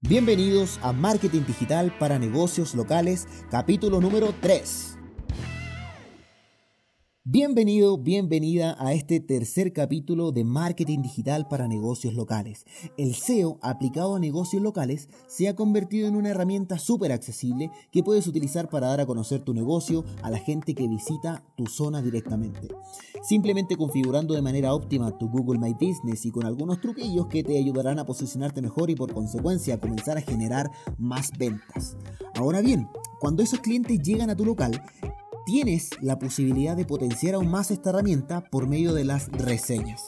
Bienvenidos a Marketing Digital para Negocios Locales, capítulo número 3. Bienvenido, bienvenida a este tercer capítulo de Marketing Digital para Negocios Locales. El SEO aplicado a negocios locales se ha convertido en una herramienta súper accesible que puedes utilizar para dar a conocer tu negocio a la gente que visita tu zona directamente. Simplemente configurando de manera óptima tu Google My Business y con algunos truquillos que te ayudarán a posicionarte mejor y por consecuencia a comenzar a generar más ventas. Ahora bien, cuando esos clientes llegan a tu local, tienes la posibilidad de potenciar aún más esta herramienta por medio de las reseñas.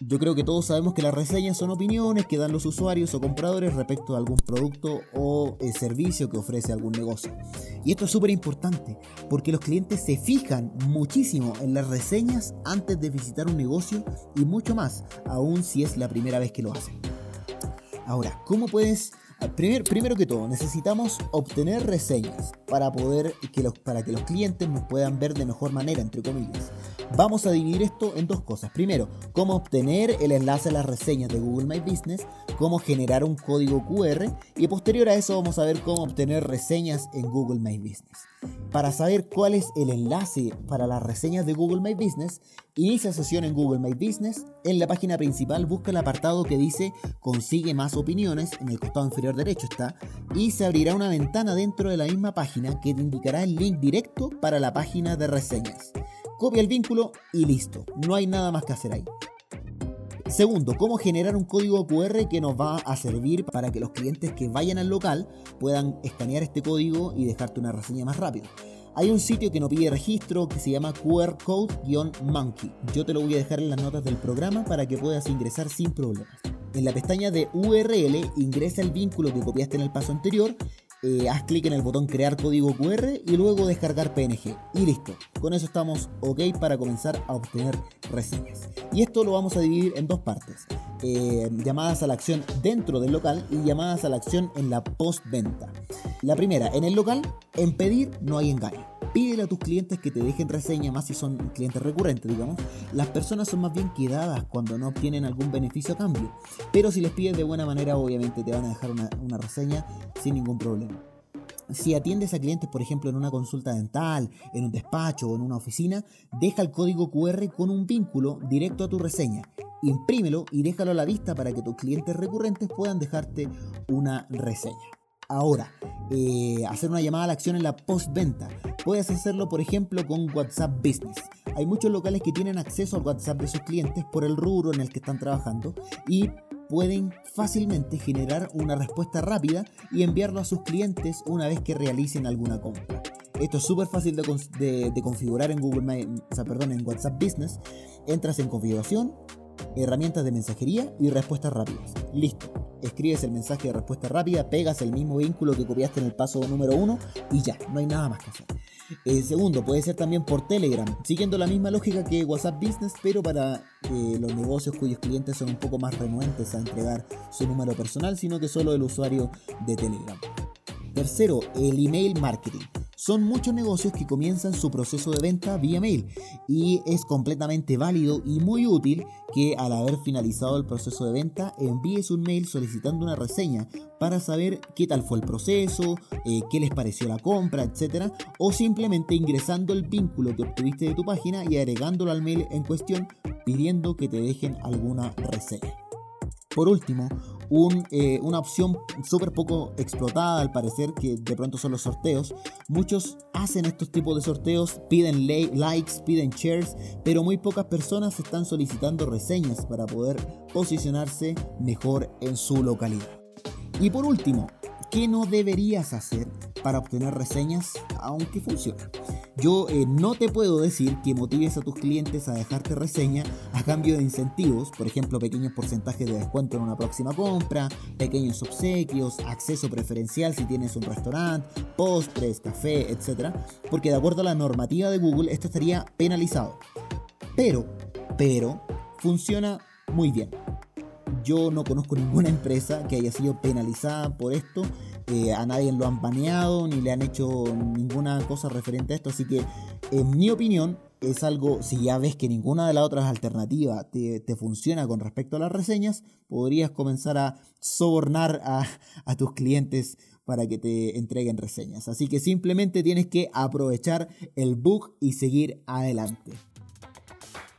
Yo creo que todos sabemos que las reseñas son opiniones que dan los usuarios o compradores respecto a algún producto o eh, servicio que ofrece algún negocio. Y esto es súper importante porque los clientes se fijan muchísimo en las reseñas antes de visitar un negocio y mucho más, aún si es la primera vez que lo hacen. Ahora, ¿cómo puedes primero que todo, necesitamos obtener reseñas para, poder que los, para que los clientes nos puedan ver de mejor manera, entre comillas. Vamos a dividir esto en dos cosas. Primero, cómo obtener el enlace a las reseñas de Google My Business, cómo generar un código QR y posterior a eso vamos a ver cómo obtener reseñas en Google My Business. Para saber cuál es el enlace para las reseñas de Google My Business, inicia sesión en Google My Business. En la página principal busca el apartado que dice Consigue más opiniones, en el costado inferior derecho está, y se abrirá una ventana dentro de la misma página que te indicará el link directo para la página de reseñas copia el vínculo y listo. No hay nada más que hacer ahí. Segundo, cómo generar un código QR que nos va a servir para que los clientes que vayan al local puedan escanear este código y dejarte una reseña más rápido. Hay un sitio que no pide registro que se llama QR Code-Monkey. Yo te lo voy a dejar en las notas del programa para que puedas ingresar sin problemas. En la pestaña de URL ingresa el vínculo que copiaste en el paso anterior eh, haz clic en el botón crear código QR y luego descargar PNG. Y listo, con eso estamos ok para comenzar a obtener reseñas. Y esto lo vamos a dividir en dos partes. Eh, llamadas a la acción dentro del local y llamadas a la acción en la postventa. La primera, en el local, en pedir no hay engaño pídele a tus clientes que te dejen reseña, más si son clientes recurrentes, digamos. Las personas son más bien quedadas cuando no obtienen algún beneficio a cambio. Pero si les pides de buena manera, obviamente te van a dejar una, una reseña sin ningún problema. Si atiendes a clientes, por ejemplo, en una consulta dental, en un despacho o en una oficina, deja el código QR con un vínculo directo a tu reseña. Imprímelo y déjalo a la vista para que tus clientes recurrentes puedan dejarte una reseña. Ahora, eh, hacer una llamada a la acción en la postventa. Puedes hacerlo, por ejemplo, con WhatsApp Business. Hay muchos locales que tienen acceso al WhatsApp de sus clientes por el rubro en el que están trabajando y pueden fácilmente generar una respuesta rápida y enviarlo a sus clientes una vez que realicen alguna compra. Esto es súper fácil de, configurar en Google, perdón, en WhatsApp Business. Entras en configuración, herramientas de mensajería y respuestas rápidas. Listo escribes el mensaje de respuesta rápida, pegas el mismo vínculo que copiaste en el paso número uno y ya, no hay nada más que hacer. El segundo, puede ser también por Telegram, siguiendo la misma lógica que WhatsApp Business, pero para eh, los negocios cuyos clientes son un poco más renuentes a entregar su número personal, sino que solo el usuario de Telegram. Tercero, el email marketing. Son muchos negocios que comienzan su proceso de venta vía mail y es completamente válido y muy útil que al haber finalizado el proceso de venta envíes un mail solicitando una reseña para saber qué tal fue el proceso, eh, qué les pareció la compra, etc. O simplemente ingresando el vínculo que obtuviste de tu página y agregándolo al mail en cuestión pidiendo que te dejen alguna reseña. Por último, eh, una opción súper poco explotada al parecer, que de pronto son los sorteos. Muchos hacen estos tipos de sorteos, piden likes, piden shares, pero muy pocas personas están solicitando reseñas para poder posicionarse mejor en su localidad. Y por último, ¿qué no deberías hacer para obtener reseñas aunque funcione? Yo eh, no te puedo decir que motives a tus clientes a dejarte reseña a cambio de incentivos, por ejemplo, pequeños porcentajes de descuento en una próxima compra, pequeños obsequios, acceso preferencial si tienes un restaurante, postres, café, etc. Porque de acuerdo a la normativa de Google, esto estaría penalizado. Pero, pero, funciona muy bien. Yo no conozco ninguna empresa que haya sido penalizada por esto a nadie lo han baneado ni le han hecho ninguna cosa referente a esto. Así que, en mi opinión, es algo, si ya ves que ninguna de las otras alternativas te, funciona con respecto a las reseñas, podrías comenzar a sobornar a, a tus clientes para que te entreguen reseñas. Así que simplemente tienes que aprovechar el bug y seguir adelante.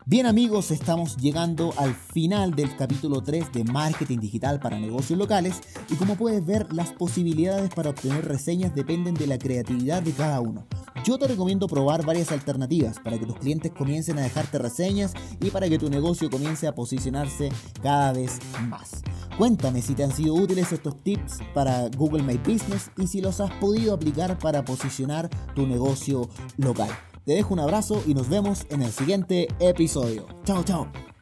Bien amigos, estamos llegando al final del capítulo 3 de Marketing Digital para Negocios Locales y como puedes ver las posibilidades para obtener reseñas dependen de la creatividad de cada uno. Yo te recomiendo probar varias alternativas para que tus clientes comiencen a dejarte reseñas y para que tu negocio comience a posicionarse cada vez más. Cuéntame si te han sido útiles estos tips para Google My Business y si los has podido aplicar para posicionar tu negocio local. Te dejo un abrazo y nos vemos en el siguiente episodio. Chao, chao.